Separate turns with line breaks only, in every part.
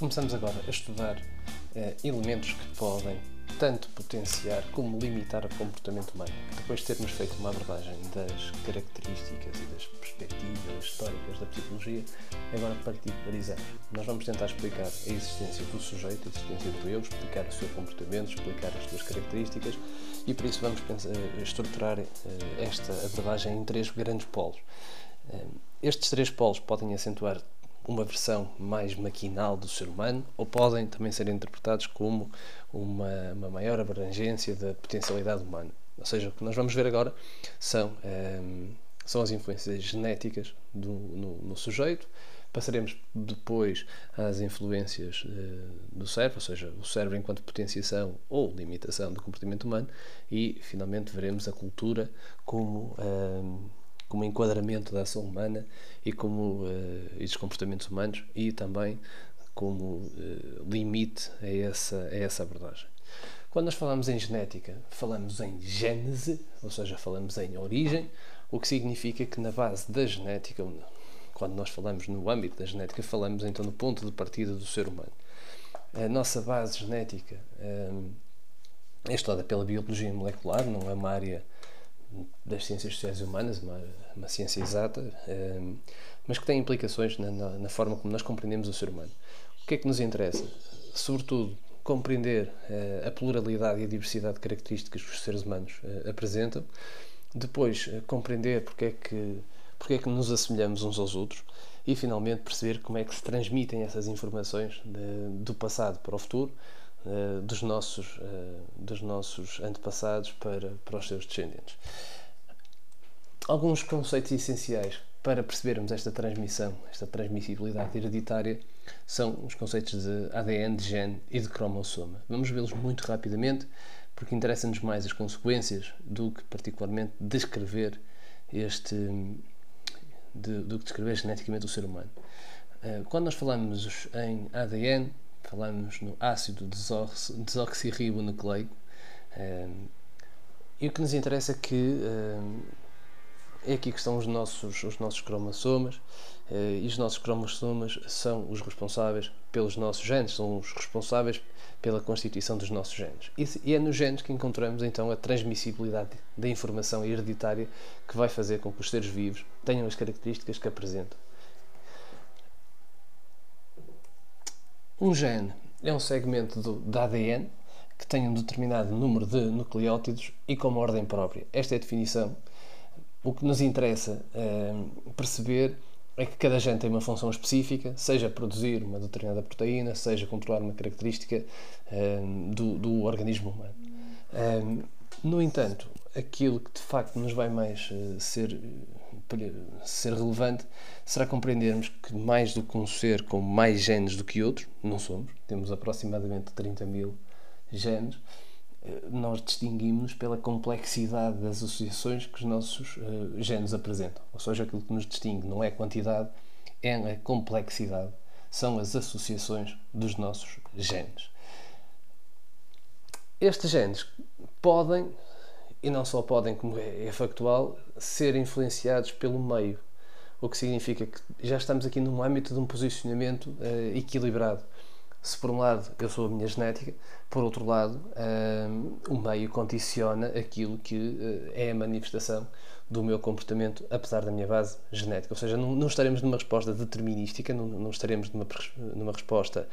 Começamos agora a estudar uh, elementos que podem tanto potenciar como limitar o comportamento humano. Depois de termos feito uma abordagem das características e das perspectivas históricas da psicologia, agora particularizamos. Nós vamos tentar explicar a existência do sujeito, a existência do eu, explicar o seu comportamento, explicar as suas características e por isso vamos pensar, uh, estruturar uh, esta abordagem em três grandes polos. Estes três polos podem acentuar uma versão mais maquinal do ser humano ou podem também ser interpretados como uma, uma maior abrangência da potencialidade humana. Ou seja, o que nós vamos ver agora são, um, ehm, são as influências genéticas do, no, no, sujeito, passaremos depois às influências uh, do cérebro, ou seja, o cérebro enquanto potenciação ou limitação do comportamento humano, e finalmente veremos a cultura como. Um, ehm, como enquadramento da ação humana e como uh, e dos comportamentos humanos e também como uh, limite a essa, a essa abordagem. Quando nós falamos em genética, falamos em gênese, ou seja, falamos em origem, o que significa que na base da genética, quando nós falamos no âmbito da genética, falamos então no ponto de partida do ser humano. A nossa base genética um, eh, é estudada pela biologia molecular, não é uma área das ciências sociais e humanas, uma, uma ciência exata, um, mas que tem implicações na, na, na, forma como nós compreendemos o ser humano. O que é que nos interessa? Sobretudo, compreender uh, a pluralidade e a diversidade de características que os seres humanos uh, apresentam. Depois, uh, compreender porque é, que, porque é que nos assemelhamos uns aos outros. E, finalmente, perceber como é que se transmitem essas informações de, do passado para o futuro, uh, dos, nossos, uh, dos nossos antepassados para, para os seus descendentes. Alguns conceitos essenciais para percebermos esta transmissão, esta transmissibilidade hereditária, são os conceitos de ADN, de gene e de cromossoma. Vamos vê-los muito rapidamente, porque interessa-nos mais as consequências do que particularmente descrever este de, do que descrever geneticamente o ser humano. Eh, quando nós falamos em ADN, falamos no ácido desox desoxirribonucleico. E o que nos interessa é que é aqui que estão os nossos, os nossos cromossomas uh, e os nossos cromossomas são os responsáveis pelos nossos genes, são os responsáveis pela constituição dos nossos genes. E é nos genes que encontramos então a transmissibilidade da informação hereditária que vai fazer com que os seres vivos tenham as características que apresentam. Um gene é um segmento do, da ADN que tem um determinado número de nucleótidos e com uma ordem própria. Esta é a definição. O que nos interessa é, perceber é que cada gene tem uma função específica, seja produzir uma determinada proteína, seja controlar uma característica é, do, do, organismo humano. É, no entanto, aquilo que de facto nos vai mais ser ser relevante será compreendermos que mais do que um ser com mais genes do que outros, não somos, temos aproximadamente 30 mil genes, eh, nós distinguimos pela complexidade das associações que os nossos uh, genes apresentam. Ou seja, aquilo que nos distingue não é a quantidade, é a complexidade, são as associações dos nossos genes. Estes genes podem e não só podem, como é, é factual, ser influenciados pelo meio. O que significa que já estamos aqui num âmbito de um posicionamento uh, equilibrado. Se por um lado eu sou a minha genética, por outro lado uh, o meio condiciona aquilo que uh, é a manifestação do meu comportamento, apesar da minha base genética. Ou seja, não, não estaremos numa resposta determinística, não, não estaremos numa, numa resposta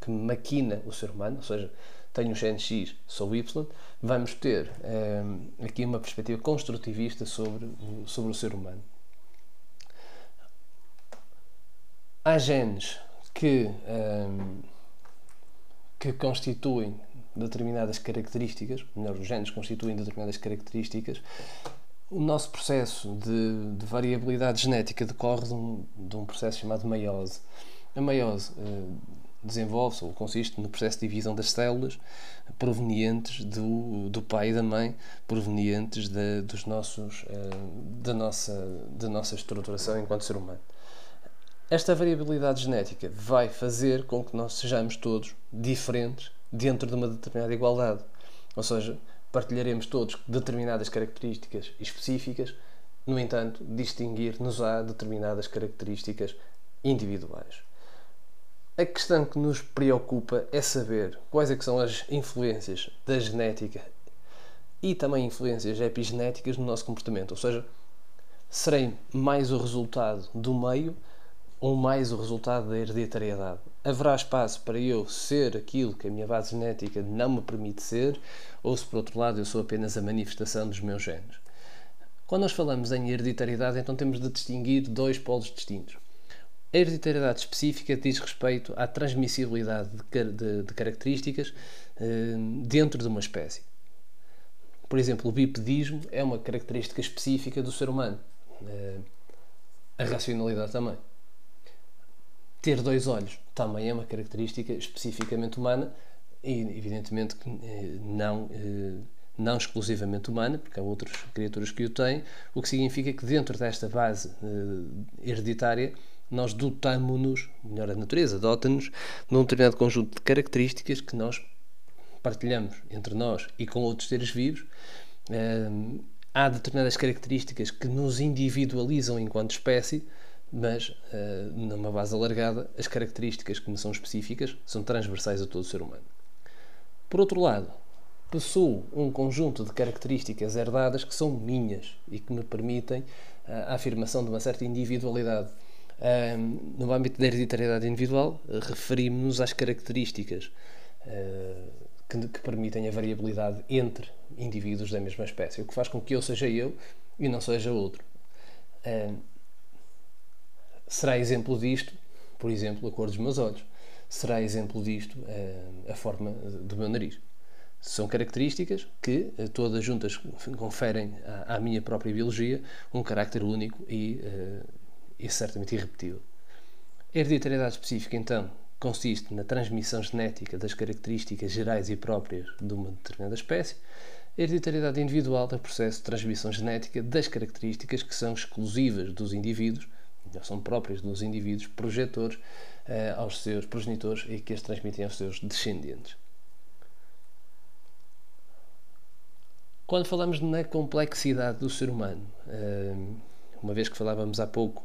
que maquina o ser humano, ou seja, tenho um gene X, sou Y, vamos ter um, ehm, aqui uma perspectiva construtivista sobre, sobre o ser humano. Há genes que, um, ehm, que constituem determinadas características, melhor, os genes constituem determinadas características. O nosso processo de, de variabilidade genética decorre de um, de um processo chamado meiose. A meiose uh, desenvolve-se ou consiste no processo de divisão das células provenientes do, do pai e da mãe, provenientes de, dos nossos, eh, da, nossa, da nossa estruturação enquanto ser humano. Esta variabilidade genética vai fazer com que nós sejamos todos diferentes dentro de uma determinada igualdade. Ou seja, partilharemos todos determinadas características específicas, no entanto, distinguir-nos-á determinadas características individuais. A questão que nos preocupa é saber quais é são as influências da genética e também influências epigenéticas no nosso comportamento. Ou seja, serei mais o resultado do meio ou mais o resultado da hereditariedade. Haverá espaço para eu ser aquilo que a minha base genética não me permite ser, ou se por outro lado eu sou apenas a manifestação dos meus genes. Quando nós falamos em hereditariedade, então temos de distinguir dois polos distintos. A hereditariedade específica diz respeito à transmissibilidade de, de, de características eh, dentro de uma espécie. Por exemplo, o bipedismo é uma característica específica do ser humano. Eh, a racionalidade também. Ter dois olhos também é uma característica especificamente humana e, evidentemente, eh, não, eh, não exclusivamente humana, porque há outras criaturas que o têm, o que significa que dentro desta base eh, hereditária nós dotamos-nos, melhor a natureza, dota-nos num determinado conjunto de características que nós partilhamos entre nós e com outros seres vivos. Há determinadas características que nos individualizam enquanto espécie, mas uh, numa base alargada, as características que me são específicas são transversais a todo o ser humano. Por outro lado, possuo um conjunto de características herdadas que são minhas e que me permitem uh, a afirmação de uma certa individualidade. Uh, no âmbito da hereditariedade individual, referimos-nos às características que, que, permitem a variabilidade entre indivíduos da mesma espécie, o que faz com que eu seja eu e não seja outro será exemplo disto, por exemplo, a cor dos meus olhos. Será exemplo disto a forma do meu nariz. São características que eh, todas juntas conferem à, minha própria biologia um carácter único e, eh, e certamente irrepetível. A hereditariedade específica, então, consiste na transmissão genética das características gerais e próprias de uma determinada espécie. A hereditariedade individual é o processo de transmissão genética das características que são exclusivas dos indivíduos são próprias dos indivíduos projetores uh, aos seus progenitores e que as transmitem aos seus descendentes. Quando falamos na complexidade do ser humano, uh, uma vez que falávamos há pouco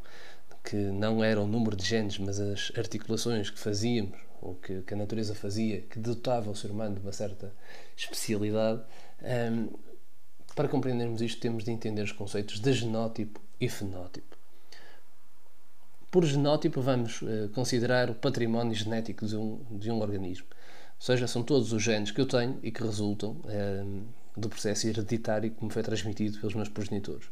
que não era o número de genes, mas as articulações que fazíamos, ou que, que a natureza fazia, que dotava o ser humano de uma certa especialidade, um, para compreendermos isto, temos de entender os conceitos de genótipo e fenótipo. Por genótipo, vamos uh, considerar o património genético de um, de um organismo. Ou seja, são todos os genes que eu tenho e que resultam uh, do processo hereditário que me foi transmitido pelos meus progenitores.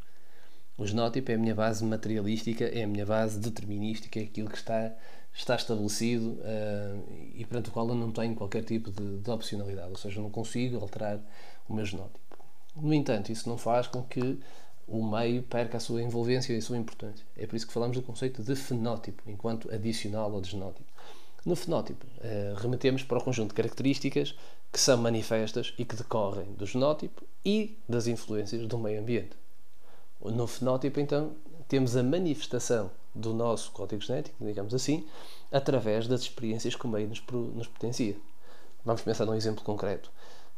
O genótipo é a minha base materialística, é a minha base determinística, é aquilo que está, está estabelecido uh, e perante o qual eu não tenho qualquer tipo de, de opcionalidade, ou seja, eu não consigo alterar o meu genótipo. No entanto, isso não faz com que o meio perca a sua envolvência e a sua importância. É por isso que falamos do conceito de fenótipo, enquanto adicional ao genótipo. No fenótipo, eh, remetemos para o conjunto de características que são manifestas e que decorrem do genótipo e das influências do meio ambiente. No fenótipo, então, temos a manifestação do nosso código genético, digamos assim, através das experiências que o meio nos, nos potencia. Vamos pensar num exemplo concreto.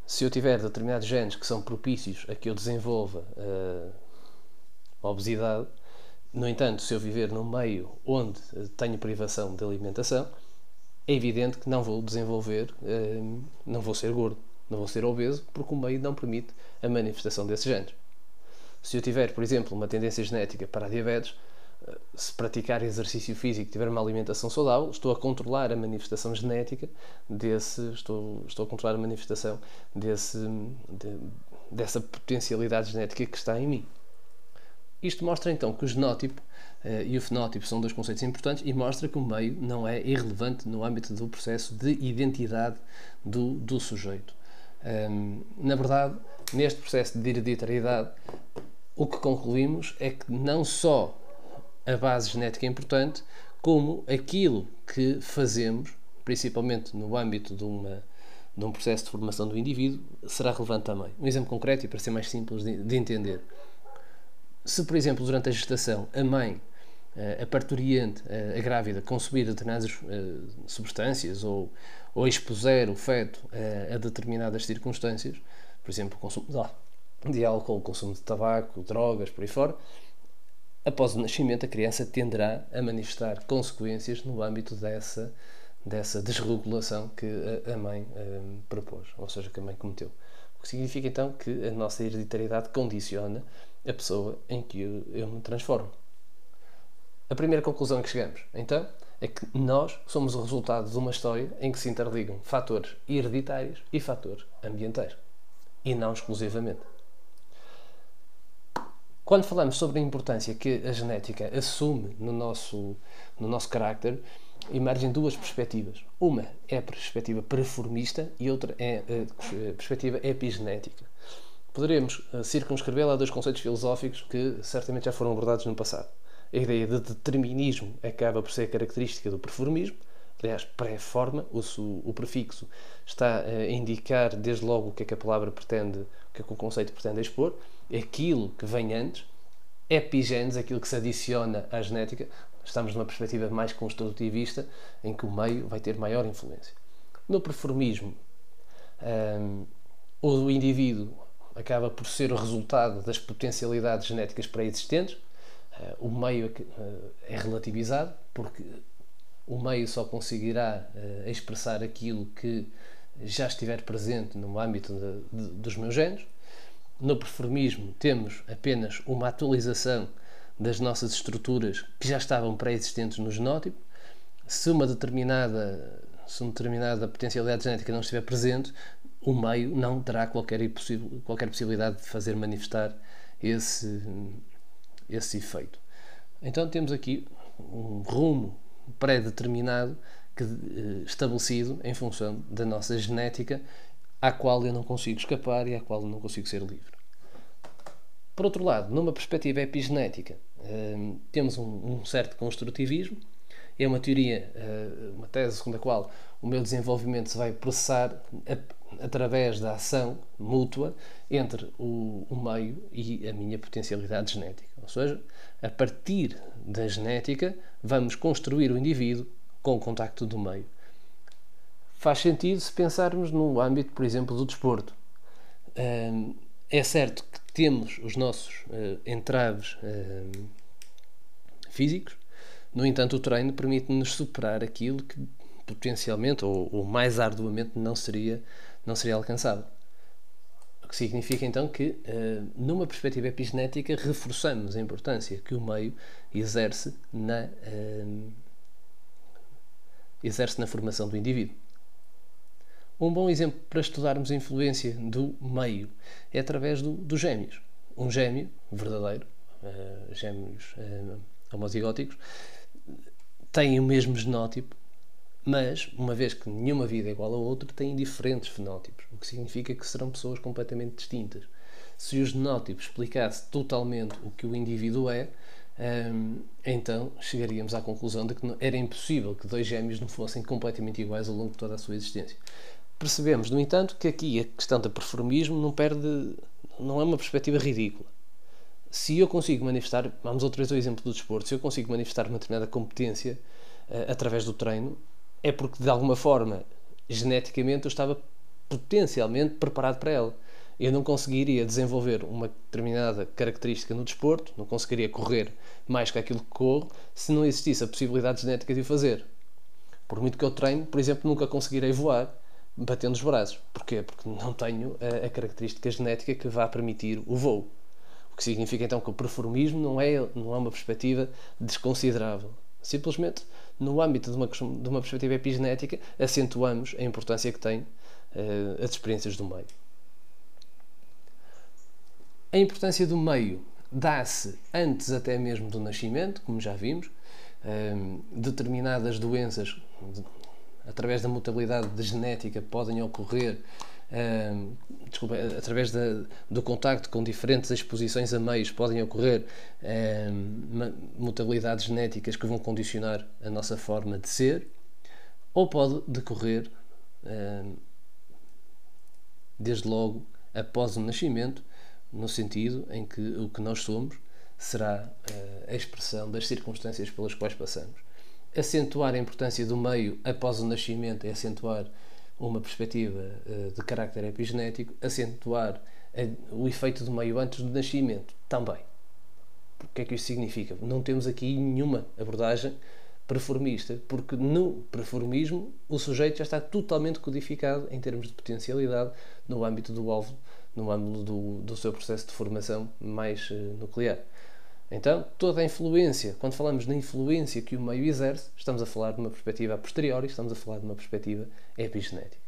Se eu tiver determinados genes que são propícios a que eu desenvolva uh, obesidade. No entanto, se eu viver num meio onde tenho privação de alimentação, é evidente que não vou desenvolver, eh, não vou ser gordo, não vou ser obeso, porque o meio não permite a manifestação desses genes. Se eu tiver, por exemplo, uma tendência genética para a diabetes, eh, se praticar exercício físico tiver uma alimentação saudável, estou a controlar a manifestação genética desse, estou, estou a controlar a manifestação desse, de, dessa potencialidade genética que está em mim. Isto mostra então que o genótipo uh, e o fenótipo são dois conceitos importantes e mostra que o meio não é irrelevante no âmbito do processo de identidade do, do sujeito. Um, na verdade, neste processo de hereditariedade, o que concluímos é que não só a base genética é importante, como aquilo que fazemos, principalmente no âmbito de, uma, de um processo de formação do indivíduo, será relevante também. Um exemplo concreto e para ser mais simples de, de entender. Se, por exemplo, durante a gestação, a mãe, eh, a parturiente, a grávida, consumir determinadas eh, substâncias ou, ou expuser o feto a determinadas circunstâncias, por exemplo, o consumo de álcool, o consumo de tabaco, drogas, por aí fora, após o nascimento, a criança tenderá a manifestar consequências no âmbito dessa, dessa desregulação que a, a mãe um, propôs, ou seja, que a mãe cometeu. O que significa então que a nossa hereditariedade condiciona a pessoa em que eu, eu me transformo. A primeira conclusão a que chegamos, então, é que nós somos o resultado de uma história em que se interligam fatores hereditários e fatores ambientais. E não exclusivamente. Quando falamos sobre a importância que a genética assume no nosso, no nosso carácter, emergem duas perspectivas. Uma é a perspectiva performista e outra é a perspectiva epigenética. Poderemos eh, circunscrevê-la a dois conceitos filosóficos que certamente já foram abordados no passado. A ideia de determinismo acaba por ser característica do performismo, aliás, pré-forma, o, prefixo está a indicar desde logo o que é que a palavra pretende, o que é que o conceito pretende expor, aquilo que vem antes, epigenes, aquilo que se adiciona à genética, estamos numa perspectiva mais construtivista, em que o meio vai ter maior influência. No performismo, um, o indivíduo acaba por ser o resultado das potencialidades genéticas pré-existentes, uh, o meio uh, é relativizado, porque o meio só conseguirá uh, expressar aquilo que já estiver presente no âmbito de, de, dos meus genes. No performismo, temos apenas uma atualização das nossas estruturas que já estavam pré-existentes no genótipo. Se uma determinada, se uma determinada potencialidade genética não estiver presente, o meio não terá qualquer, qualquer possibilidade de fazer manifestar esse, esse efeito. Então temos aqui um rumo pré-determinado que, eh, estabelecido em função da nossa genética, à qual eu não consigo escapar e à qual eu não consigo ser livre. Por outro lado, numa perspectiva epigenética, eh, temos um, certo construtivismo. É uma teoria, eh, uma tese segundo a qual o meu desenvolvimento se vai processar através da ação mútua entre o, o meio e a minha potencialidade genética. Ou seja, a partir da genética, vamos construir o indivíduo com o contacto do meio. Faz sentido se pensarmos no âmbito, por exemplo, do desporto. É certo que temos os nossos uh, entraves físicos, no entanto, o treino permite-nos superar aquilo que potencialmente ou, ou, mais arduamente não seria, não seria alcançado. O que significa então que, uh, numa perspectiva epigenética, reforçamos a importância que o meio exerce na, exerce na formação do indivíduo. Um bom exemplo para estudarmos a influência do meio é através do, dos gêmeos. Um gêmeo verdadeiro, uh, gêmeos uh, homozigóticos, têm o mesmo genótipo, mas, uma vez que nenhuma vida é igual a outra, têm diferentes fenótipos, o que significa que serão pessoas completamente distintas. Se o genótipo explicasse totalmente o que o indivíduo é, um, então chegaríamos à conclusão de que era impossível que dois gêmeos não fossem completamente iguais ao longo de toda a sua existência. Percebemos, no entanto, que aqui a questão do performismo não perde, não é uma perspectiva ridícula. Se eu consigo manifestar, vamos outra vez ao exemplo do desporto, se eu consigo manifestar uma determinada competência uh, através do treino, é porque de alguma forma, geneticamente, eu estava potencialmente preparado para ela. Eu não conseguiria desenvolver uma determinada característica no desporto, não conseguiria correr mais que aquilo que corro, se não existisse a possibilidade genética de o fazer. Por muito que eu treine, por exemplo, nunca conseguirei voar batendo os braços. Porquê? Porque não tenho a, a, característica genética que vá permitir o voo. O que significa então que o performismo não é, não é uma perspectiva desconsiderável. Simplesmente, no âmbito de uma, de uma perspectiva epigenética, acentuamos a importância que tem uh, as experiências do meio. A importância do meio dá-se antes até mesmo do nascimento, como já vimos. Um, determinadas doenças através da mutabilidade de genética, podem ocorrer um, desculpa, através da, do contacto com diferentes exposições a meios, podem ocorrer um, mutabilidades genéticas que vão condicionar a nossa forma de ser, ou pode decorrer um, desde logo após o nascimento, no sentido em que o que nós somos será uh, a expressão das circunstâncias pelas quais passamos acentuar a importância do meio após o nascimento é acentuar uma perspectiva uh, de carácter epigenético, acentuar o efeito do meio antes do nascimento também. O que é que isso significa? Não temos aqui nenhuma abordagem preformista, porque no preformismo o sujeito já está totalmente codificado em termos de potencialidade no âmbito do óvulo, no âmbito do, do seu processo de formação mais uh, nuclear. Então, toda a influência, quando falamos na influência que o meio exerce, estamos a falar de uma perspectiva a posteriori, estamos a falar de uma perspectiva epigenética.